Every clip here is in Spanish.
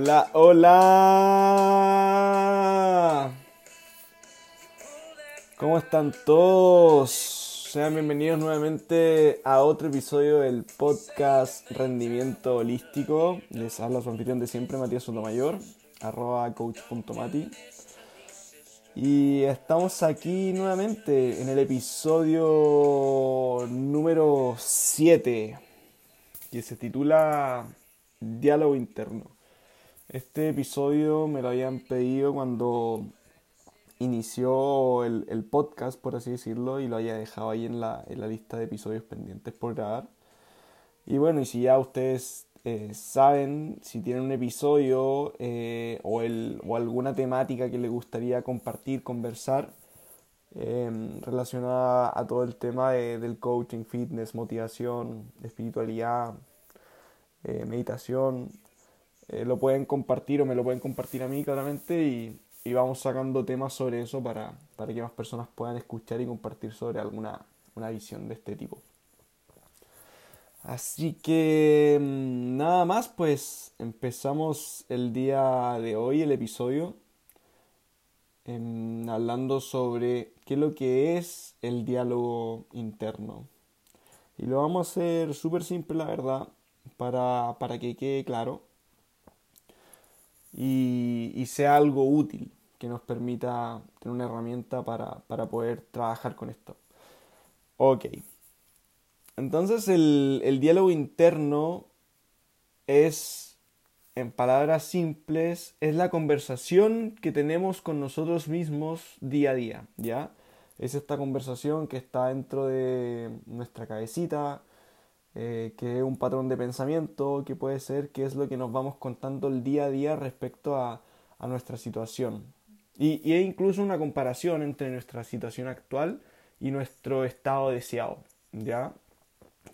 Hola, hola. ¿Cómo están todos? Sean bienvenidos nuevamente a otro episodio del podcast Rendimiento Holístico. Les habla su anfitrión de siempre, Matías Sotomayor, arroba coach.mati. Y estamos aquí nuevamente en el episodio número 7, que se titula Diálogo Interno. Este episodio me lo habían pedido cuando inició el, podcast, por así decirlo, y lo había dejado ahí en la, en la lista de episodios pendientes por grabar. Y bueno, y si ya ustedes eh, saben, si tienen un episodio eh, o, el, o alguna temática que les gustaría compartir, conversar, eh, relacionada a todo el tema de, del coaching, fitness, motivación, espiritualidad, meditación, lo pueden compartir o me lo pueden compartir a mí claramente y, y vamos sacando temas sobre eso para, para, que más personas puedan escuchar y compartir sobre alguna una visión de este tipo. Así que mm, nada más, pues empezamos el día de hoy, el episodio, en, hablando sobre qué es lo que es el diálogo interno. Y lo vamos a hacer súper simple, la verdad, para, para que quede claro y, sea algo útil que nos permita tener una herramienta para, para poder trabajar con esto. Ok. Entonces el, el, diálogo interno es, en palabras simples, es la conversación que tenemos con nosotros mismos día a día, ¿ya? Es esta conversación que está dentro de nuestra cabecita, eh, que es un patrón de pensamiento, que puede ser que es lo que nos vamos contando el día a día respecto a, a nuestra situación, y, y, incluso una comparación entre nuestra situación actual y nuestro estado deseado, ¿ya?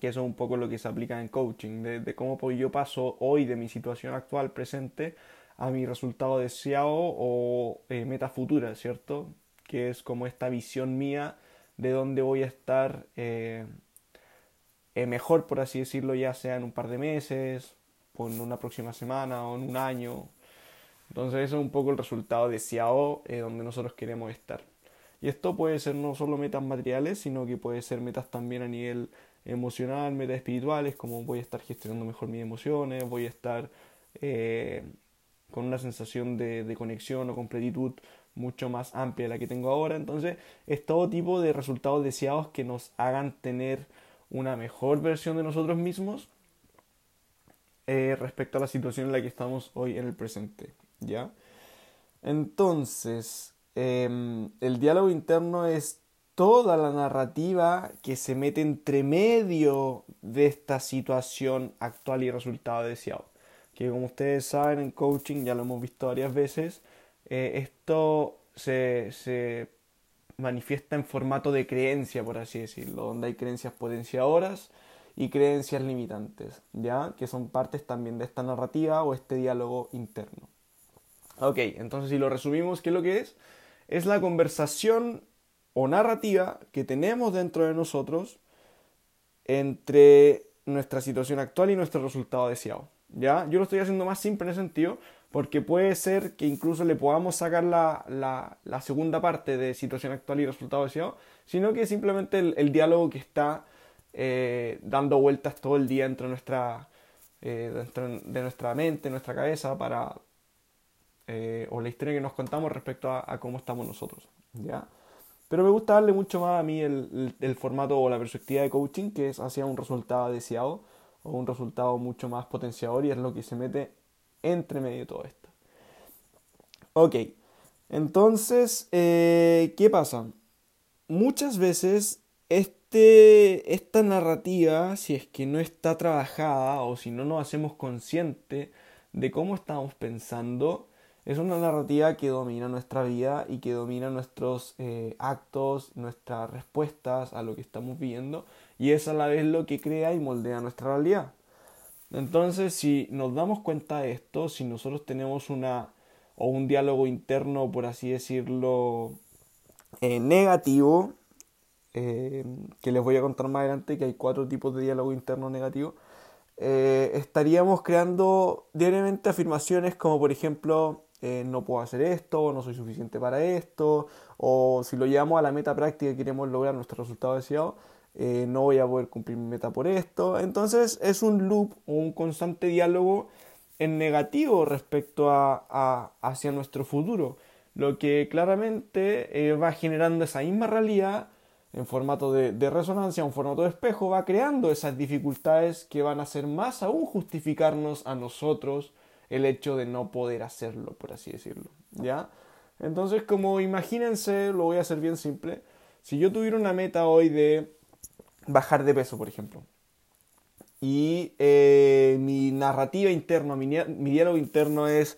Que eso es un poco lo que se aplica en coaching, de, de cómo yo paso hoy de mi situación actual presente a mi resultado deseado o eh, meta futura, ¿cierto? Que es como esta visión mía de dónde voy a estar eh, eh, mejor, por así decirlo, ya sea en un par de meses, o en una próxima semana, o en un año, entonces eso es un poco el resultado deseado eh, donde nosotros queremos estar. Y esto puede ser no solo metas materiales, sino que puede ser metas también a nivel emocional, metas espirituales, como voy a estar gestionando mejor mis emociones, voy a estar eh, con una sensación de, de, conexión o completitud mucho más amplia de la que tengo ahora. Entonces es todo tipo de resultados deseados que nos hagan tener una mejor versión de nosotros mismos eh, respecto a la situación en la que estamos hoy en el presente. ¿ya? Entonces, eh, el diálogo interno es toda la narrativa que se mete entre medio de esta situación actual y resultado deseado. Que como ustedes saben en coaching, ya lo hemos visto varias veces, eh, esto se, se manifiesta en formato de creencia, por así decirlo, donde hay creencias potenciadoras y creencias limitantes, ¿ya? Que son partes también de esta narrativa o este diálogo interno. Ok, entonces si lo resumimos, ¿qué es lo que es? Es la conversación o narrativa que tenemos dentro de nosotros entre nuestra situación actual y nuestro resultado deseado. ¿Ya? Yo lo estoy haciendo más simple en ese sentido porque puede ser que incluso le podamos sacar la, la, segunda parte de situación actual y resultado deseado, sino que simplemente el, diálogo que está eh, dando vueltas todo el día nuestra, eh, dentro de nuestra mente, nuestra cabeza, para, eh, o la historia que nos contamos respecto a, cómo estamos nosotros. ¿ya? Pero me gusta darle mucho más a mí el, el, formato o la perspectiva de coaching, que es hacia un resultado deseado o un resultado mucho más potenciador y es lo que se mete entre medio de todo esto. Ok, entonces, eh, ¿qué pasa? Muchas veces este, esta narrativa, si es que no está trabajada o si no nos hacemos consciente de cómo estamos pensando, es una narrativa que domina nuestra vida y que domina nuestros eh, actos, nuestras respuestas a lo que estamos viviendo y es a la vez lo que crea y moldea nuestra realidad. Entonces, si nos damos cuenta de esto, si nosotros tenemos una, o un diálogo interno, por así decirlo, eh, negativo, eh, que les voy a contar más adelante, que hay cuatro tipos de diálogo interno negativo, eh, estaríamos creando diariamente afirmaciones como por ejemplo, no puedo hacer esto, no soy suficiente para esto, o si lo llevamos a la meta práctica y queremos lograr nuestro resultado deseado, no voy a poder cumplir mi meta por esto. Entonces es un loop un constante diálogo en negativo respecto a, hacia nuestro futuro, lo que claramente va generando esa misma realidad en formato de, resonancia, en formato de espejo, va creando esas dificultades que van a hacer más aún justificarnos a nosotros el hecho de no poder hacerlo, por así decirlo. ¿Ya? Entonces, como imagínense, lo voy a hacer bien simple. Si yo tuviera una meta hoy de bajar de peso, por ejemplo, y eh, mi narrativa interna, mi, diálogo interno es,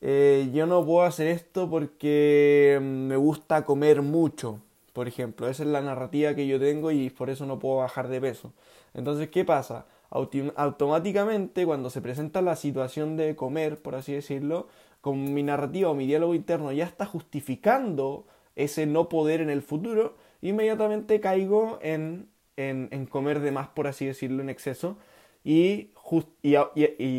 eh, yo no puedo hacer esto porque me gusta comer mucho, por ejemplo. Esa es la narrativa que yo tengo y por eso no puedo bajar de peso. Entonces, ¿qué pasa? automáticamente cuando se presenta la situación de comer, por así decirlo, con mi narrativa o mi diálogo interno ya está justificando ese no poder en el futuro, inmediatamente caigo en, en, comer de más, por así decirlo, en exceso, y,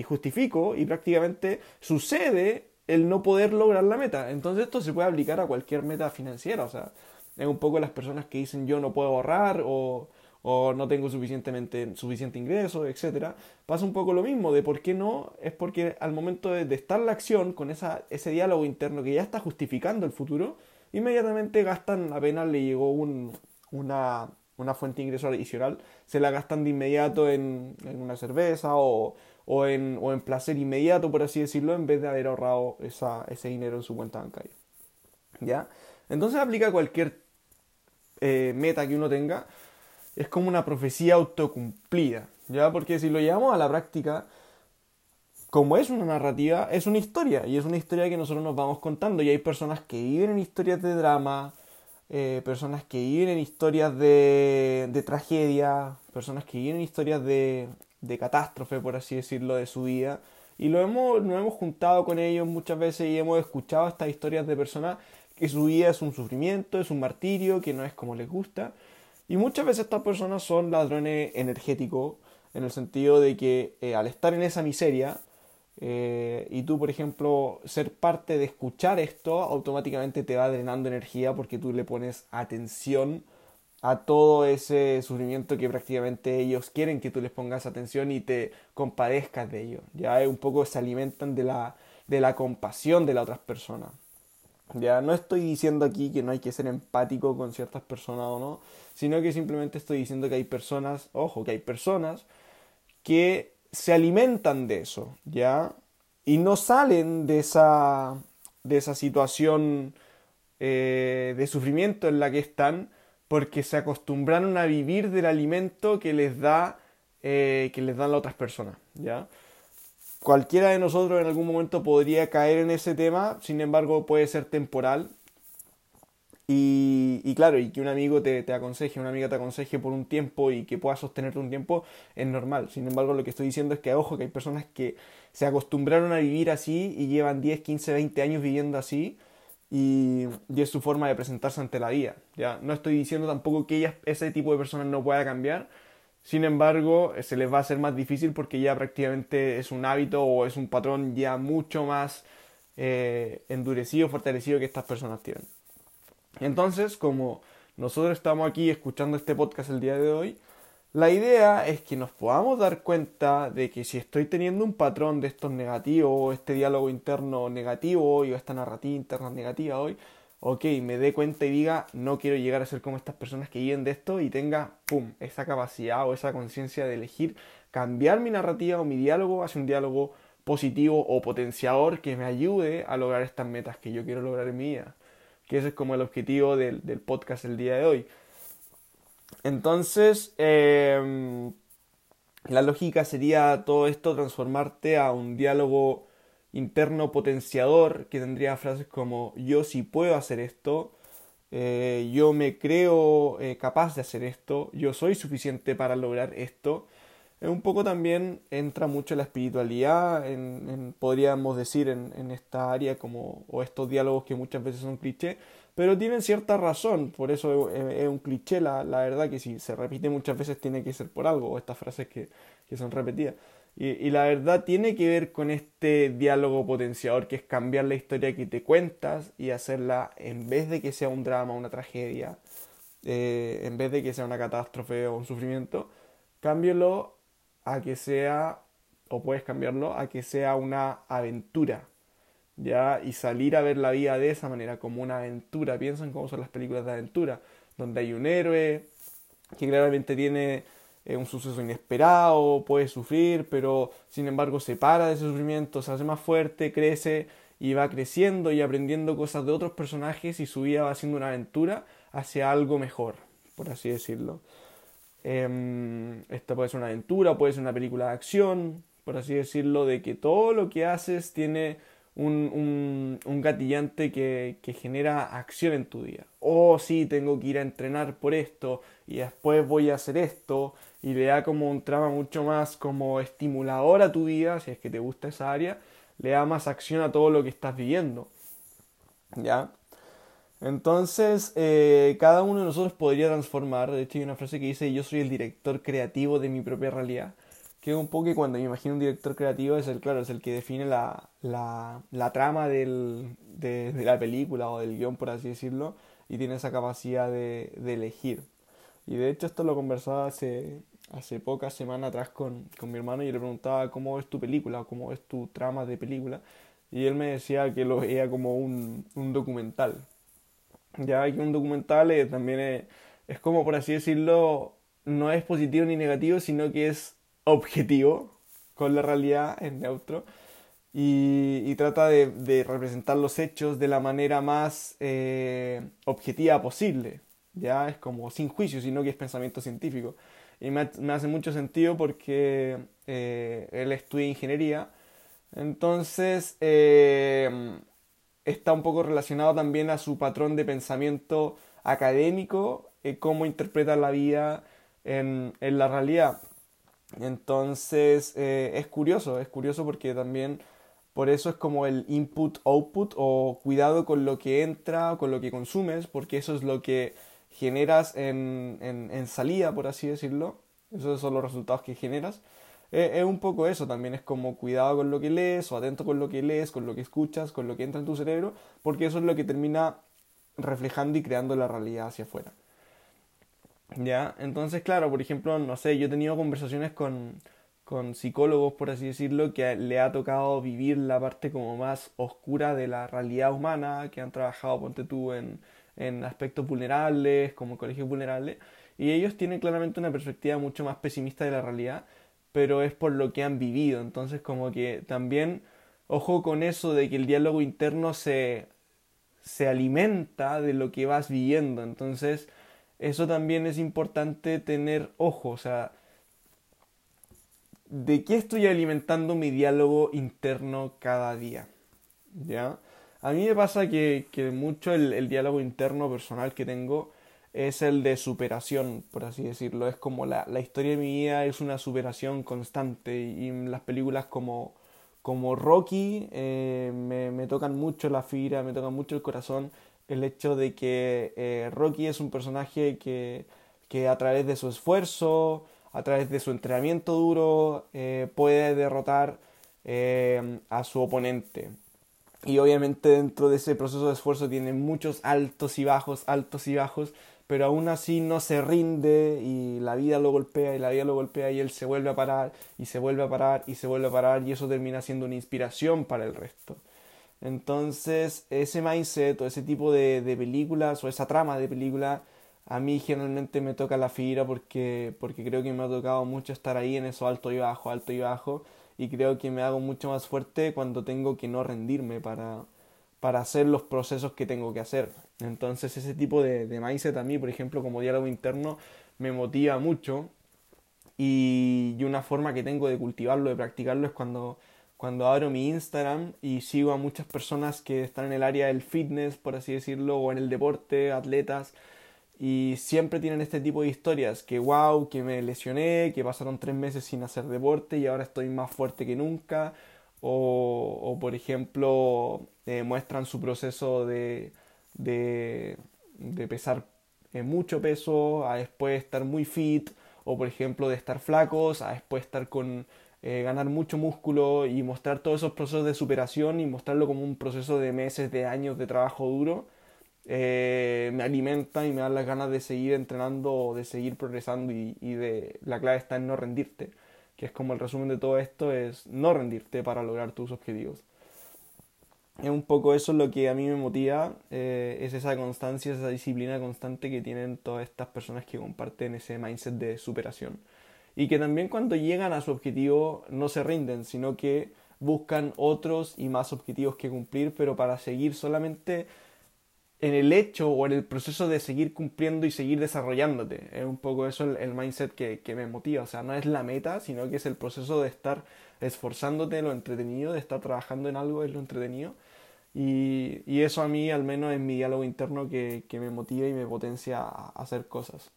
justifico y prácticamente sucede el no poder lograr la meta. Entonces esto se puede aplicar a cualquier meta financiera, o sea, es un poco las personas que dicen yo no puedo ahorrar o, no tengo suficientemente, suficiente ingreso, etc. Pasa un poco lo mismo de por qué no, es porque al momento de, estar la acción con esa, ese diálogo interno que ya está justificando el futuro, inmediatamente gastan, apenas le llegó un, una, una fuente de ingreso adicional, se la gastan de inmediato en, una cerveza o, o, en, o en placer inmediato, por así decirlo, en vez de haber ahorrado esa, ese dinero en su cuenta bancaria. ¿Ya? Entonces aplica cualquier eh, meta que uno tenga, es como una profecía autocumplida, ¿ya? Porque si lo llevamos a la práctica, como es una narrativa, es una historia, y es una historia que nosotros nos vamos contando, y hay personas que viven en historias de drama, eh, personas que viven en historias de, de tragedia, personas que viven en historias de, de catástrofe, por así decirlo, de su vida, y lo hemos, nos hemos juntado con ellos muchas veces y hemos escuchado estas historias de personas que su vida es un sufrimiento, es un martirio, que no es como les gusta. Y muchas veces estas personas son ladrones energéticos, en el sentido de que eh, al estar en esa miseria, eh, y tú, por ejemplo, ser parte de escuchar esto, automáticamente te va drenando energía porque tú le pones atención a todo ese sufrimiento que prácticamente ellos quieren que tú les pongas atención y te compadezcas de ellos. Ya un poco se alimentan de la, de la compasión de las otras personas. Ya no estoy diciendo aquí que no hay que ser empático con ciertas personas o no, sino que simplemente estoy diciendo que hay personas, ojo, que hay personas que se alimentan de eso, ¿ya? Y no salen de esa, de esa situación eh, de sufrimiento en la que están porque se acostumbraron a vivir del alimento que les da eh, que les dan las otras personas, ¿ya? cualquiera de nosotros en algún momento podría caer en ese tema, sin embargo puede ser temporal. Y, claro, y que un amigo te, aconseje, una amiga te aconseje por un tiempo y que pueda sostenerte un tiempo es normal. Sin embargo, lo que estoy diciendo es que, ojo, que hay personas que se acostumbraron a vivir así y llevan 10, 15, 20 años viviendo así y, y es su forma de presentarse ante la vida. ¿ya? No estoy diciendo tampoco que ellas, ese tipo de personas no pueda cambiar, sin embargo, eh, se les va a hacer más difícil porque ya prácticamente es un hábito o es un patrón ya mucho más eh, endurecido, fortalecido que estas personas tienen. Entonces, como nosotros estamos aquí escuchando este podcast el día de hoy, la idea es que nos podamos dar cuenta de que si estoy teniendo un patrón de estos negativos, este diálogo interno negativo hoy, o esta narrativa interna negativa hoy, ok, me dé cuenta y diga, no quiero llegar a ser como estas personas que viven de esto y tenga, pum, esa capacidad o esa conciencia de elegir cambiar mi narrativa o mi diálogo hacia un diálogo positivo o potenciador que me ayude a lograr estas metas que yo quiero lograr en mi vida. Que ese es como el objetivo del, podcast el día de hoy. Entonces, em, la lógica sería todo esto transformarte a un diálogo interno potenciador que tendría frases como yo sí puedo hacer esto, eh, yo me creo eh, capaz de hacer esto, yo soy suficiente para lograr esto, es un poco también entra mucho la espiritualidad, en, podríamos decir, en, en, esta área, como, o estos diálogos que muchas veces son cliché, pero tienen cierta razón, por eso es, un cliché, la, la, verdad que si se repite muchas veces tiene que ser por algo, o estas frases que, que son repetidas. Y, y, la verdad tiene que ver con este diálogo potenciador, que es cambiar la historia que te cuentas y hacerla, en vez de que sea un drama, una tragedia, eh, en vez de que sea una catástrofe o un sufrimiento, cámbialo a que sea, o puedes cambiarlo, a que sea una aventura, ¿ya? Y salir a ver la vida de esa manera, como una aventura. Piensen cómo son las películas de aventura, donde hay un héroe que claramente tiene eh, un suceso inesperado, puede sufrir, pero sin embargo se para de ese sufrimiento, se hace más fuerte, crece y va creciendo y aprendiendo cosas de otros personajes y su vida va siendo una aventura hacia algo mejor, por así decirlo. Eh, esta puede ser una aventura, puede ser una película de acción, por así decirlo, de que todo lo que haces tiene un, un, gatillante que, que, genera acción en tu día. Oh, sí, tengo que ir a entrenar por esto y después voy a hacer esto y le da como un trama mucho más como estimulador a tu vida, si es que te gusta esa área, le da más acción a todo lo que estás viviendo. ¿Ya? Entonces, eh, cada uno de nosotros podría transformar. De hecho, hay una frase que dice: Yo soy el director creativo de mi propia realidad. Que un poco que cuando me imagino un director creativo es el, claro, es el que define la, la, la trama del, de, la película o del guion, por así decirlo, y tiene esa capacidad de, de elegir. Y de hecho, esto lo conversaba hace, hace pocas semanas atrás con, con mi hermano y le preguntaba cómo es tu película cómo es tu trama de película. Y él me decía que lo veía como un, un documental ya que un documental eh, también es, es, como, por así decirlo, no es positivo ni negativo, sino que es objetivo con la realidad, es neutro. Y, y trata de, de, representar los hechos de la manera más eh, objetiva posible. Ya es como sin juicio, sino que es pensamiento científico. Y me, me hace mucho sentido porque eh, él estudia ingeniería. Entonces, eh, está un poco relacionado también a su patrón de pensamiento académico, eh, cómo interpreta la vida en, la realidad. Entonces eh, es curioso, es curioso porque también por eso es como el input-output o cuidado con lo que entra, con lo que consumes, porque eso es lo que generas en, en, en salida, por así decirlo. Esos son los resultados que generas es, un poco eso también, es como cuidado con lo que lees o atento con lo que lees, con lo que escuchas, con lo que entra en tu cerebro, porque eso es lo que termina reflejando y creando la realidad hacia afuera. ¿Ya? Entonces, claro, por ejemplo, no sé, yo he tenido conversaciones con, con psicólogos, por así decirlo, que le ha tocado vivir la parte como más oscura de la realidad humana, que han trabajado, ponte tú, en, en aspectos vulnerables, como colegios vulnerables, y ellos tienen claramente una perspectiva mucho más pesimista de la realidad, pero es por lo que han vivido. Entonces como que también, ojo con eso de que el diálogo interno se, se alimenta de lo que vas viviendo. Entonces eso también es importante tener ojo, o sea, ¿de qué estoy alimentando mi diálogo interno cada día? ¿Ya? A mí me pasa que, que mucho el, el diálogo interno personal que tengo es el de superación, por así decirlo. Es como la, la historia de mi vida es una superación constante y las películas como, como Rocky eh, me, me, tocan mucho la fibra, me tocan mucho el corazón. El hecho de que eh, Rocky es un personaje que, que, a través de su esfuerzo, a través de su entrenamiento duro, eh, puede derrotar a su oponente. Y obviamente dentro de ese proceso de esfuerzo tiene muchos altos y bajos, altos y bajos, pero aún así no se rinde y la vida lo golpea y la vida lo golpea y él se vuelve a parar y se vuelve a parar y se vuelve a parar y eso termina siendo una inspiración para el resto. Entonces ese mindset o ese tipo de, películas o esa trama de película a mí generalmente me toca la fibra porque, porque creo que me ha tocado mucho estar ahí en eso alto y bajo, alto y bajo y creo que me hago mucho más fuerte cuando tengo que no rendirme para, para hacer los procesos que tengo que hacer. Entonces ese tipo de, de mindset a mí, por ejemplo, como diálogo interno, me motiva mucho. Y, y, una forma que tengo de cultivarlo, de practicarlo es cuando, cuando abro mi Instagram y sigo a muchas personas que están en el área del fitness, por así decirlo, o en el deporte, atletas, y siempre tienen este tipo de historias, que wow, que me lesioné, que pasaron tres meses sin hacer deporte y ahora estoy más fuerte que nunca, o, por ejemplo eh, muestran su proceso de, de, pesar eh, mucho peso, a después estar muy fit, o por ejemplo de estar flacos, a después estar con eh, ganar mucho músculo y mostrar todos esos procesos de superación y mostrarlo como un proceso de meses, de años de trabajo duro eh, me alimenta y me da las ganas de seguir entrenando, de seguir progresando y, de la clave está en no rendirte, que es como el resumen de todo esto, es no rendirte para lograr tus objetivos. Es un poco eso lo que a mí me motiva, eh, es esa constancia, esa disciplina constante que tienen todas estas personas que comparten ese mindset de superación. Y que también cuando llegan a su objetivo no se rinden, sino que buscan otros y más objetivos que cumplir, pero para seguir solamente en el hecho o en el proceso de seguir cumpliendo y seguir desarrollándote. Es un poco eso el, mindset que, que, me motiva. O sea, no es la meta, sino que es el proceso de estar esforzándote, lo entretenido, de estar trabajando en algo, es lo entretenido. Y, y eso a mí, al menos en mi diálogo interno, que, que me motiva y me potencia a hacer cosas.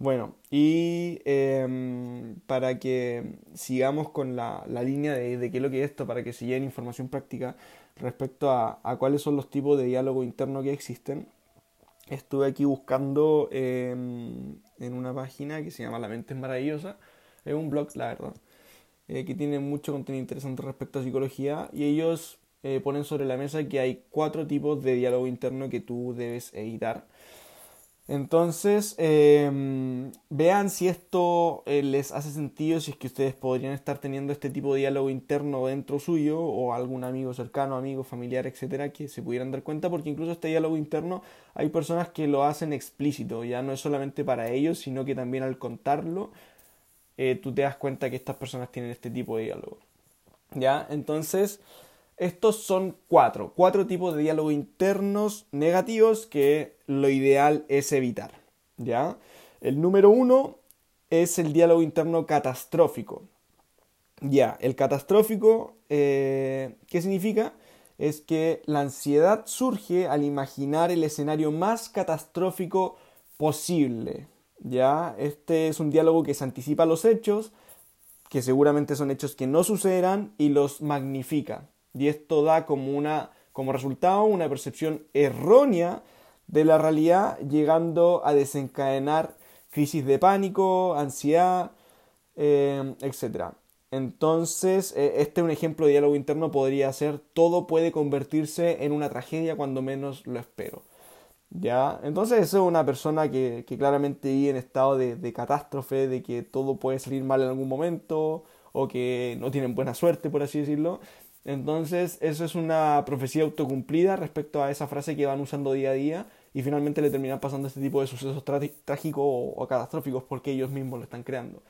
Bueno, y em, para que sigamos con la, la línea de, qué es lo que es esto, para que se información práctica, respecto a, cuáles son los tipos de diálogo interno que existen. Estuve aquí buscando em, en una página que se llama La Mente es Maravillosa. Es un blog, la verdad, eh, que tiene mucho contenido interesante respecto a psicología. Y ellos eh, ponen sobre la mesa que hay cuatro tipos de diálogo interno que tú debes evitar. Entonces, em, vean si esto eh, les hace sentido, si es que ustedes podrían estar teniendo este tipo de diálogo interno dentro suyo o algún amigo cercano, amigo, familiar, etcétera, que se pudieran dar cuenta, porque incluso este diálogo interno hay personas que lo hacen explícito, ya no es solamente para ellos, sino que también al contarlo, eh, tú te das cuenta que estas personas tienen este tipo de diálogo. ¿Ya? Entonces, estos son cuatro, cuatro tipos de diálogo internos negativos que lo ideal es evitar. ¿Ya? El número uno es el diálogo interno catastrófico. Ya, el catastrófico, eh, ¿qué significa? Es que la ansiedad surge al imaginar el escenario más catastrófico posible. Ya, este es un diálogo que se anticipa a los hechos, que seguramente son hechos que no sucederán y los magnifica y esto da como, una, como resultado una percepción errónea de la realidad, llegando a desencadenar crisis de pánico, ansiedad, eh, etc. Entonces, eh, este es un ejemplo de diálogo interno, podría ser todo puede convertirse en una tragedia cuando menos lo espero. ¿Ya? Entonces, eso es una persona que, claramente vive en estado de, de, catástrofe, de que todo puede salir mal en algún momento, o que no tienen buena suerte, por así decirlo. Entonces, eso es una profecía autocumplida respecto a esa frase que van usando día a día y finalmente le terminan pasando este tipo de sucesos trágicos o, catastróficos porque ellos mismos lo están creando.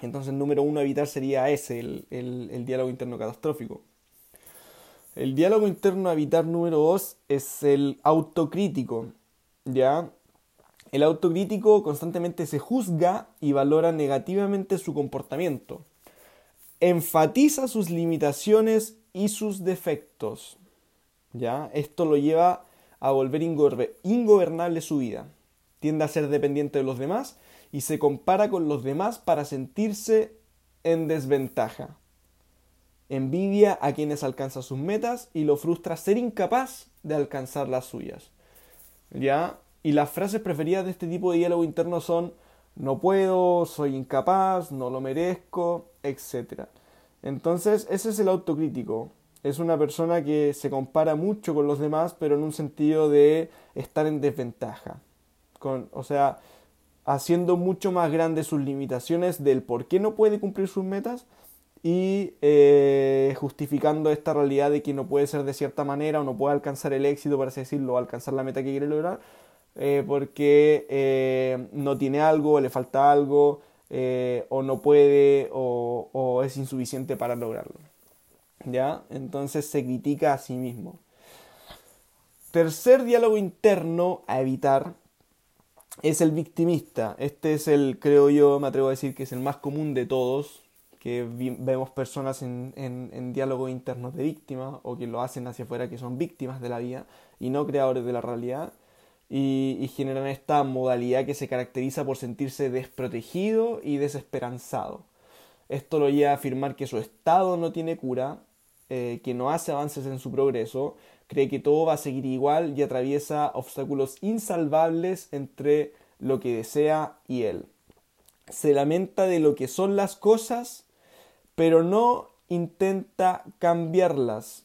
Entonces, número uno evitar sería ese, el, el, diálogo interno catastrófico. El diálogo interno evitar número dos es el autocrítico. ¿Ya? El autocrítico constantemente se juzga y valora negativamente su comportamiento enfatiza sus limitaciones y sus defectos. ¿Ya? Esto lo lleva a volver ingobernable su vida. Tiende a ser dependiente de los demás y se compara con los demás para sentirse en desventaja. Envidia a quienes alcanzan sus metas y lo frustra ser incapaz de alcanzar las suyas. ¿Ya? Y las frases preferidas de este tipo de diálogo interno son no puedo, soy incapaz, no lo merezco, etc. Entonces, ese es el autocrítico. Es una persona que se compara mucho con los demás, pero en un sentido de estar en desventaja. O sea, haciendo mucho más grandes sus limitaciones del por qué no puede cumplir sus metas y eh, justificando esta realidad de que no puede ser de cierta manera o no puede alcanzar el éxito, por así decirlo, o alcanzar la meta que quiere lograr, eh, porque eh, no tiene algo, le falta algo, eh, o no puede o, es insuficiente para lograrlo. ¿Ya? Entonces se critica a sí mismo. Tercer diálogo interno a evitar es el victimista. Este es el, creo yo, me atrevo a decir que es el más común de todos, que vemos personas en, en, en diálogo interno de víctimas o que lo hacen hacia afuera, que son víctimas de la vida y no creadores de la realidad y, generan esta modalidad que se caracteriza por sentirse desprotegido y desesperanzado. Esto lo lleva a afirmar que su estado no tiene cura, eh, que no hace avances en su progreso, cree que todo va a seguir igual y atraviesa obstáculos insalvables entre lo que desea y él. Se lamenta de lo que son las cosas, pero no intenta cambiarlas.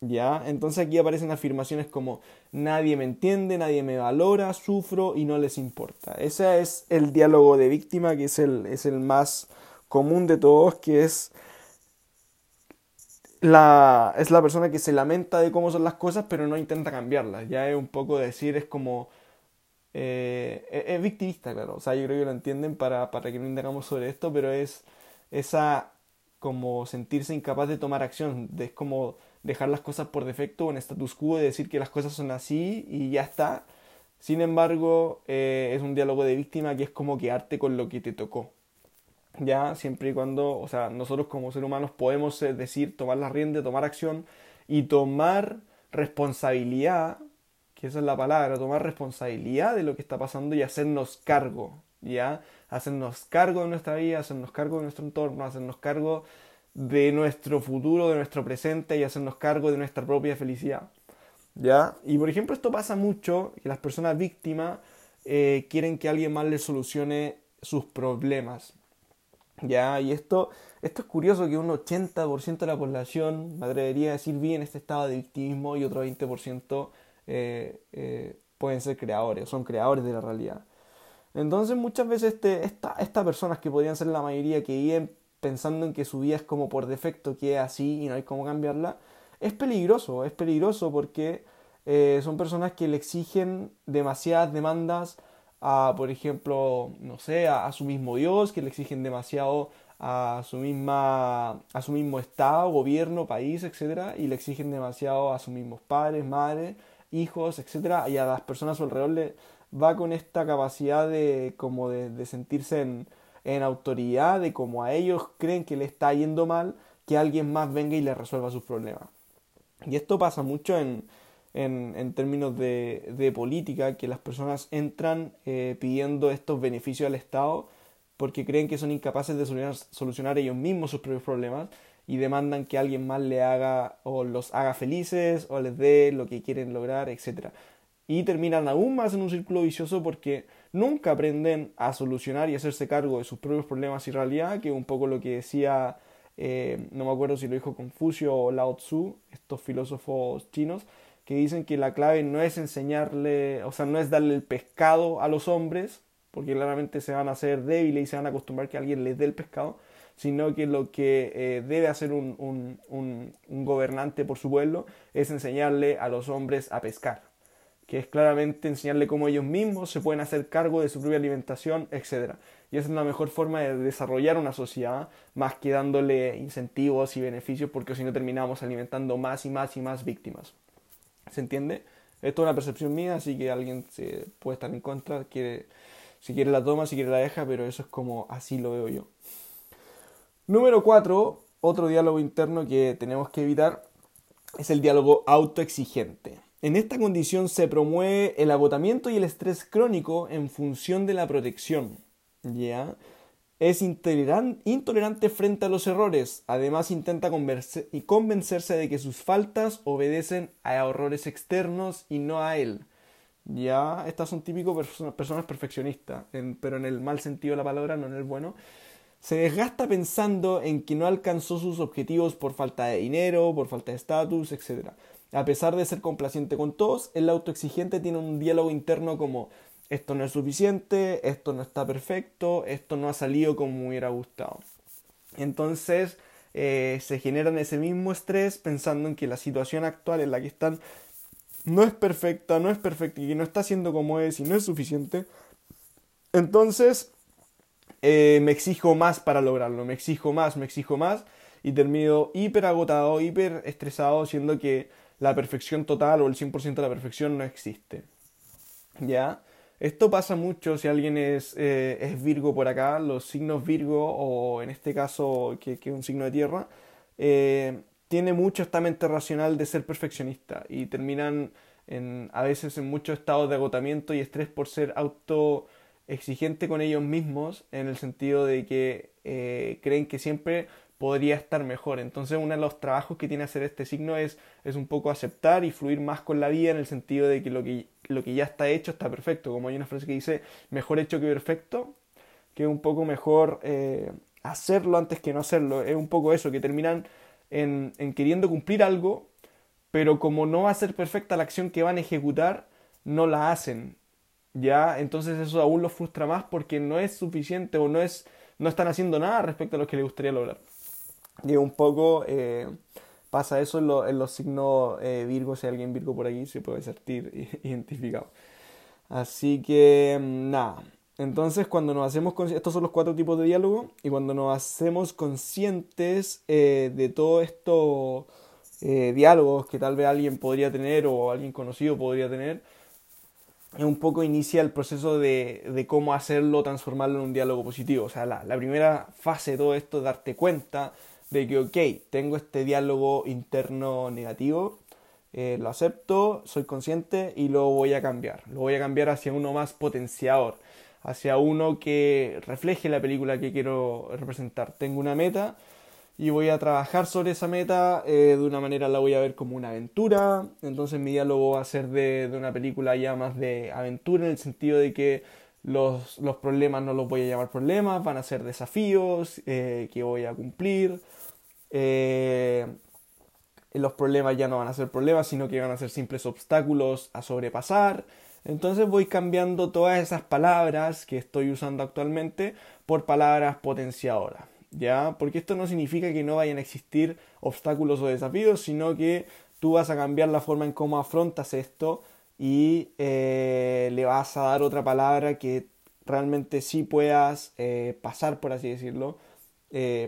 ¿Ya? Entonces aquí aparecen afirmaciones como nadie me entiende, nadie me valora, sufro y no les importa. Ese es el diálogo de víctima que es el, es el más común de todos, que es la, es la persona que se lamenta de cómo son las cosas, pero no intenta cambiarlas. Ya es un poco decir, es como... Eh, es, victimista, claro. O sea, yo creo que lo entienden para, para que no indagamos sobre esto, pero es esa como sentirse incapaz de tomar acción. Es como dejar las cosas por defecto en status quo y decir que las cosas son así y ya está. Sin embargo, eh, es un diálogo de víctima que es como quedarte con lo que te tocó ya siempre y cuando, o sea, nosotros como seres humanos podemos eh, decir, tomar la rienda, tomar acción y tomar responsabilidad, que esa es la palabra, tomar responsabilidad de lo que está pasando y hacernos cargo, ya, hacernos cargo de nuestra vida, hacernos cargo de nuestro entorno, hacernos cargo de nuestro futuro, de nuestro presente y hacernos cargo de nuestra propia felicidad. ¿Ya? Y por ejemplo, esto pasa mucho, que las personas víctimas eh, quieren que alguien más les solucione sus problemas. Ya, y esto, esto es curioso que un 80% de la población, me atrevería a decir, vive en este estado de victimismo y otro 20% eh, eh, pueden ser creadores, son creadores de la realidad. Entonces muchas veces este, estas personas que podrían ser la mayoría que viven pensando en que su vida es como por defecto, que es así y no hay cómo cambiarla, es peligroso, es peligroso porque eh, son personas que le exigen demasiadas demandas a, por ejemplo, no sé, a, su mismo Dios, que le exigen demasiado a su misma a su mismo estado, gobierno, país, etcétera, y le exigen demasiado a sus mismos padres, madres, hijos, etcétera, y a las personas a su alrededor le va con esta capacidad de como de, sentirse en, en autoridad, de como a ellos creen que le está yendo mal, que alguien más venga y le resuelva sus problemas. Y esto pasa mucho en, en, en términos de, de, política, que las personas entran eh, pidiendo estos beneficios al Estado porque creen que son incapaces de solucionar, solucionar ellos mismos sus propios problemas y demandan que alguien más le haga o los haga felices o les dé lo que quieren lograr, etc. Y terminan aún más en un círculo vicioso porque nunca aprenden a solucionar y hacerse cargo de sus propios problemas y realidad, que es un poco lo que decía, eh, no me acuerdo si lo dijo Confucio o Lao Tzu, estos filósofos chinos, que dicen que la clave no es enseñarle, o sea, no es darle el pescado a los hombres, porque claramente se van a hacer débiles y se van a acostumbrar que alguien les dé el pescado, sino que lo que eh, debe hacer un, un, un, gobernante por su pueblo es enseñarle a los hombres a pescar, que es claramente enseñarle cómo ellos mismos se pueden hacer cargo de su propia alimentación, etc. Y esa es la mejor forma de desarrollar una sociedad, más que dándole incentivos y beneficios, porque si no terminamos alimentando más y más y más víctimas. ¿Se entiende? Esto es una percepción mía, así que alguien se puede estar en contra, quiere, si quiere la toma, si quiere la deja, pero eso es como así lo veo yo. Número 4, otro diálogo interno que tenemos que evitar, es el diálogo autoexigente. En esta condición se promueve el agotamiento y el estrés crónico en función de la protección. ¿Ya? Es intolerante frente a los errores. Además intenta convencerse de que sus faltas obedecen a errores externos y no a él. Ya, estas son típicos personas perfeccionistas, pero en el mal sentido de la palabra, no en el bueno. Se desgasta pensando en que no alcanzó sus objetivos por falta de dinero, por falta de estatus, etc. A pesar de ser complaciente con todos, el autoexigente tiene un diálogo interno como esto no es suficiente, esto no está perfecto, esto no ha salido como me hubiera gustado. Entonces eh, se generan ese mismo estrés pensando en que la situación actual en la que están no es perfecta, no es perfecta y que no está siendo como es y no es suficiente. Entonces eh, me exijo más para lograrlo, me exijo más, me exijo más y termino hiper agotado, hiper estresado, siendo que la perfección total o el 100% de la perfección no existe. ¿Ya? Esto pasa mucho si alguien es, eh, es, Virgo por acá, los signos Virgo, o en este caso que, es un signo de tierra, eh, tiene mucho esta mente racional de ser perfeccionista y terminan en, a veces en muchos estados de agotamiento y estrés por ser auto exigente con ellos mismos en el sentido de que eh, creen que siempre podría estar mejor. Entonces uno de los trabajos que tiene que hacer este signo es, es un poco aceptar y fluir más con la vida en el sentido de que lo que, lo que ya está hecho está perfecto. Como hay una frase que dice, mejor hecho que perfecto, que es un poco mejor eh, hacerlo antes que no hacerlo. Es un poco eso, que terminan en, en queriendo cumplir algo, pero como no va a ser perfecta la acción que van a ejecutar, no la hacen. ¿Ya? Entonces eso aún los frustra más porque no es suficiente o no, es, no están haciendo nada respecto a lo que les gustaría lograr. Y un poco eh, pasa eso en, los signos eh, Virgo, si hay alguien Virgo por aquí se puede sentir identificado. Así que mm, nada, entonces cuando nos hacemos estos son los cuatro tipos de diálogo y cuando nos hacemos conscientes eh, de todos estos diálogos que tal vez alguien podría tener o alguien conocido podría tener, un poco inicia el proceso de, de, cómo hacerlo, transformarlo en un diálogo positivo. O sea, la, la, primera fase de todo esto es darte cuenta de que, ok, tengo este diálogo interno negativo, eh, lo acepto, soy consciente y lo voy a cambiar. Lo voy a cambiar hacia uno más potenciador, hacia uno que refleje la película que quiero representar. Tengo una meta y voy a trabajar sobre esa meta. Eh, de una manera la voy a ver como una aventura. Entonces mi diálogo va a ser de, de una película ya más de aventura en el sentido de que los, los, problemas no los voy a llamar problemas, van a ser desafíos eh, que voy a cumplir. Eh, los problemas ya no van a ser problemas, sino que van a ser simples obstáculos a sobrepasar. Entonces voy cambiando todas esas palabras que estoy usando actualmente por palabras potenciadoras. ¿ya? Porque esto no significa que no vayan a existir obstáculos o desafíos, sino que tú vas a cambiar la forma en cómo afrontas esto y eh, le vas a dar otra palabra que realmente sí puedas eh, pasar, por así decirlo,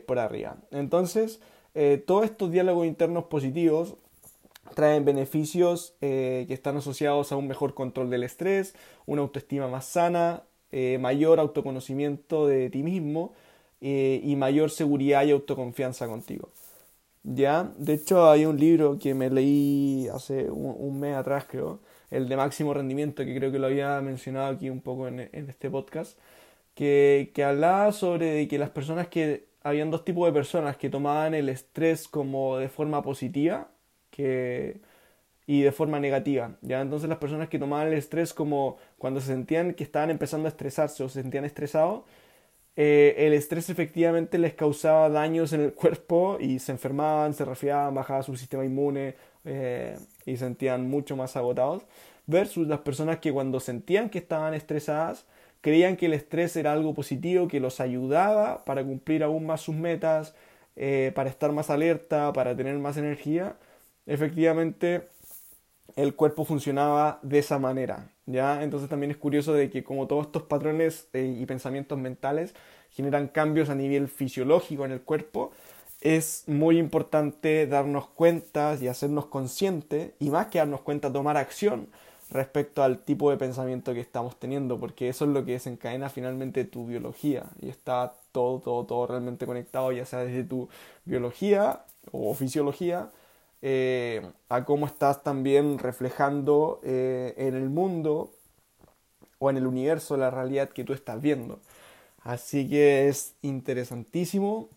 por arriba. Entonces, todos estos diálogos internos positivos traen beneficios que están asociados a un mejor control del estrés, una autoestima más sana, mayor autoconocimiento de ti mismo, eh, y mayor seguridad y autoconfianza contigo. ¿Ya? De hecho, hay un libro que me leí hace un, mes atrás, creo, el de máximo rendimiento, que creo que lo había mencionado aquí un poco en, este podcast, que, que hablaba sobre que las personas que. Habían dos tipos de personas que tomaban el estrés como de forma positiva que, y de forma negativa. ¿ya? Entonces las personas que tomaban el estrés como cuando se sentían que estaban empezando a estresarse o se sentían estresados, eh, el estrés efectivamente les causaba daños en el cuerpo y se enfermaban, se resfriaban, bajaba su sistema inmune eh, y sentían mucho más agotados, versus las personas que cuando sentían que estaban estresadas, creían que el estrés era algo positivo que los ayudaba para cumplir aún más sus metas, eh, para estar más alerta, para tener más energía. Efectivamente, el cuerpo funcionaba de esa manera. ¿ya? Entonces también es curioso de que como todos estos patrones eh, y pensamientos mentales generan cambios a nivel fisiológico en el cuerpo, es muy importante darnos cuenta y hacernos conscientes, y más que darnos cuenta, tomar acción respecto al tipo de pensamiento que estamos teniendo, porque eso es lo que desencadena finalmente tu biología, y está todo, todo, todo realmente conectado, ya sea desde tu biología o fisiología, eh, a cómo estás también reflejando eh, en el mundo o en el universo la realidad que tú estás viendo. Así que es interesantísimo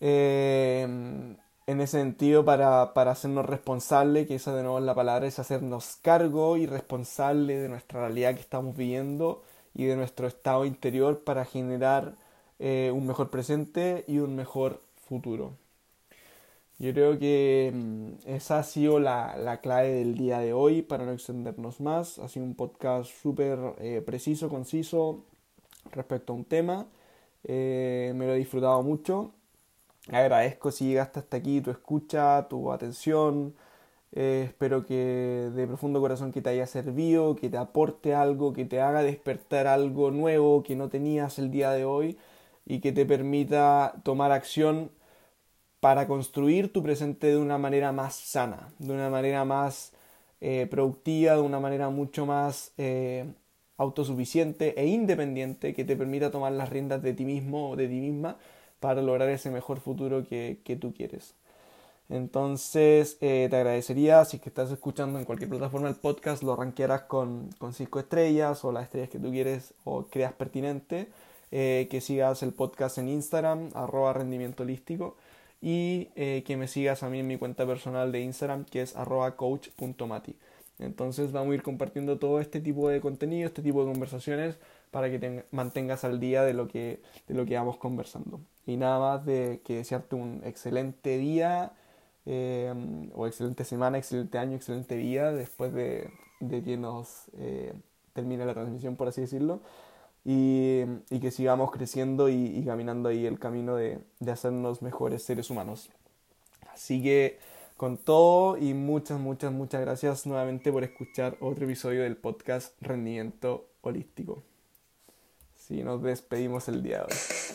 eh, en ese sentido para, para hacernos responsable, que esa de nuevo es la palabra, es hacernos cargo y responsable de nuestra realidad que estamos viviendo y de nuestro estado interior para generar un mejor presente y un mejor futuro. Yo creo que mm, esa ha sido la, clave del día de hoy para no extendernos más. Ha sido un podcast súper eh, preciso, conciso respecto a un tema. Eh, me lo he disfrutado mucho. Agradezco si llegaste hasta aquí tu escucha, tu atención. Eh, espero que de profundo corazón que te haya servido, que te aporte algo, que te haga despertar algo nuevo que no tenías el día de hoy y que te permita tomar acción para construir tu presente de una manera más sana, de una manera más eh, productiva, de una manera mucho más eh, autosuficiente e independiente que te permita tomar las riendas de ti mismo o de ti misma para lograr ese mejor futuro que, que tú quieres. Entonces, eh, te agradecería si que estás escuchando en cualquier plataforma el podcast, lo ranquearas con, con cinco estrellas o las estrellas que tú quieres o creas pertinente, eh, que sigas el podcast en Instagram, arroba rendimiento holístico, y eh, que me sigas a mí en mi cuenta personal de Instagram, que es arroba coach.mati. Entonces vamos a ir compartiendo todo este tipo de contenido, este tipo de conversaciones, para que te mantengas al día de lo que, de lo que vamos conversando. Y nada más de que desearte un excelente día eh, o excelente semana, excelente año, excelente día después de, que nos eh, termine la transmisión, por así decirlo, y, que sigamos creciendo y, caminando ahí el camino de, de hacernos mejores seres humanos. Así que con todo y muchas, muchas, muchas gracias nuevamente por escuchar otro episodio del podcast Rendimiento Holístico. Sí, nos despedimos el día de hoy.